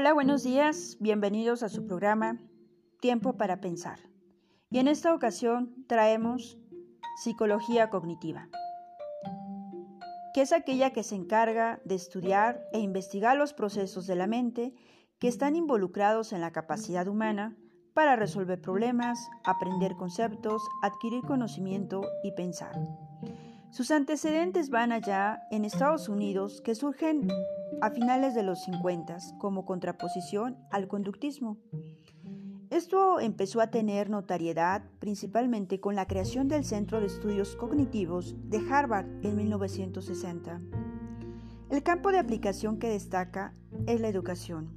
Hola, buenos días, bienvenidos a su programa Tiempo para Pensar. Y en esta ocasión traemos Psicología Cognitiva, que es aquella que se encarga de estudiar e investigar los procesos de la mente que están involucrados en la capacidad humana para resolver problemas, aprender conceptos, adquirir conocimiento y pensar. Sus antecedentes van allá en Estados Unidos que surgen a finales de los 50 como contraposición al conductismo. Esto empezó a tener notariedad principalmente con la creación del Centro de Estudios Cognitivos de Harvard en 1960. El campo de aplicación que destaca es la educación.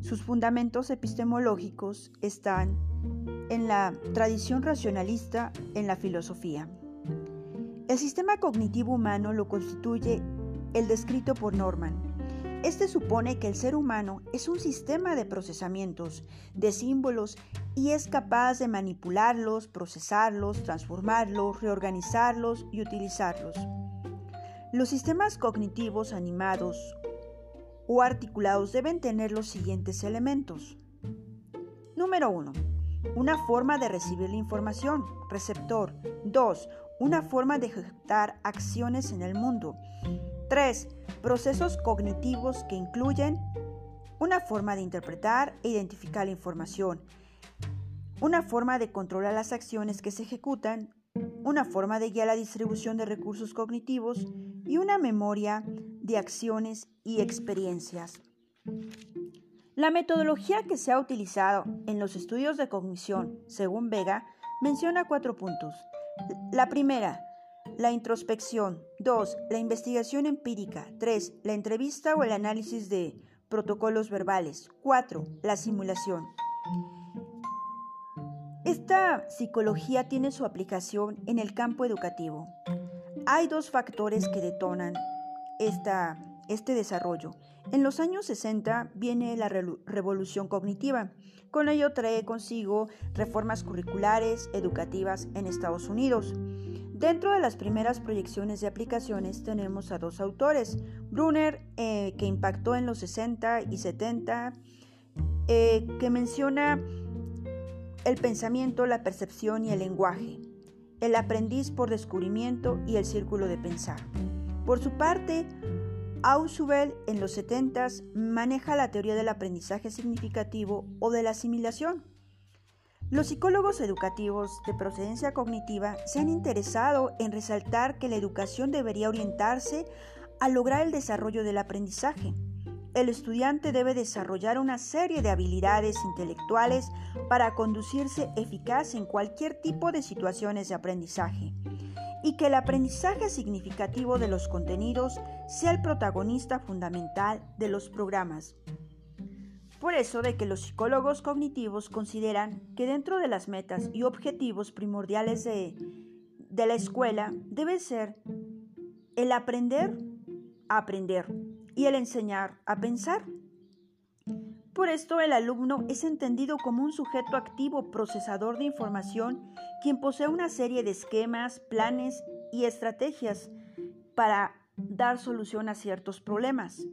Sus fundamentos epistemológicos están en la tradición racionalista en la filosofía. El sistema cognitivo humano lo constituye el descrito por Norman. Este supone que el ser humano es un sistema de procesamientos, de símbolos, y es capaz de manipularlos, procesarlos, transformarlos, reorganizarlos y utilizarlos. Los sistemas cognitivos animados o articulados deben tener los siguientes elementos. Número 1. Una forma de recibir la información, receptor. 2 una forma de ejecutar acciones en el mundo. 3. Procesos cognitivos que incluyen una forma de interpretar e identificar la información, una forma de controlar las acciones que se ejecutan, una forma de guiar la distribución de recursos cognitivos y una memoria de acciones y experiencias. La metodología que se ha utilizado en los estudios de cognición, según Vega, menciona cuatro puntos. La primera, la introspección. 2. La investigación empírica. 3. La entrevista o el análisis de protocolos verbales. 4. La simulación. Esta psicología tiene su aplicación en el campo educativo. Hay dos factores que detonan este desarrollo. En los años 60 viene la revolución cognitiva. Con ello trae consigo reformas curriculares educativas en Estados Unidos. Dentro de las primeras proyecciones de aplicaciones tenemos a dos autores, Brunner, eh, que impactó en los 60 y 70, eh, que menciona el pensamiento, la percepción y el lenguaje, el aprendiz por descubrimiento y el círculo de pensar. Por su parte, Ausubel en los 70 maneja la teoría del aprendizaje significativo o de la asimilación. Los psicólogos educativos de procedencia cognitiva se han interesado en resaltar que la educación debería orientarse a lograr el desarrollo del aprendizaje. El estudiante debe desarrollar una serie de habilidades intelectuales para conducirse eficaz en cualquier tipo de situaciones de aprendizaje y que el aprendizaje significativo de los contenidos sea el protagonista fundamental de los programas. Por eso de que los psicólogos cognitivos consideran que dentro de las metas y objetivos primordiales de, de la escuela debe ser el aprender a aprender y el enseñar a pensar. Por esto el alumno es entendido como un sujeto activo procesador de información quien posee una serie de esquemas, planes y estrategias para dar solución a ciertos problemas.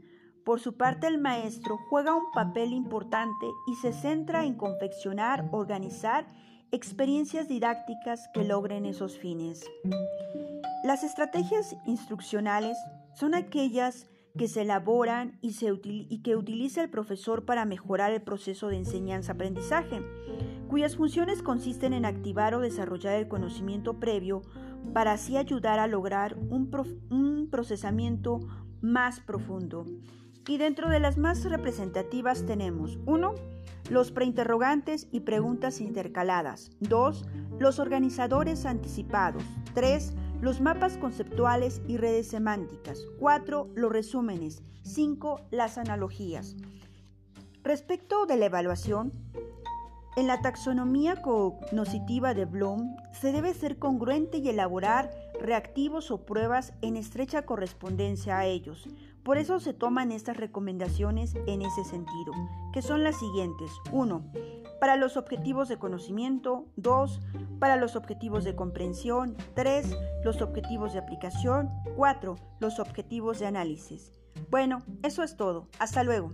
Por su parte, el maestro juega un papel importante y se centra en confeccionar, organizar experiencias didácticas que logren esos fines. Las estrategias instruccionales son aquellas que se elaboran y, que utiliza el profesor para mejorar el proceso de enseñanza-aprendizaje, cuyas funciones consisten en activar o desarrollar el conocimiento previo para así ayudar a lograr un procesamiento más profundo. Y dentro de las más representativas tenemos 1. Los preinterrogantes y preguntas intercaladas. 2. Los organizadores anticipados. 3. Los mapas conceptuales y redes semánticas. 4. Los resúmenes. 5. Las analogías. Respecto de la evaluación, en la taxonomía cognoscitiva de Bloom se debe ser congruente y elaborar reactivos o pruebas en estrecha correspondencia a ellos, por eso se toman estas recomendaciones en ese sentido, que son las siguientes. 1. Para los objetivos de conocimiento. 2. Para los objetivos de comprensión. 3. Los objetivos de aplicación. 4. Los objetivos de análisis. Bueno, eso es todo. Hasta luego.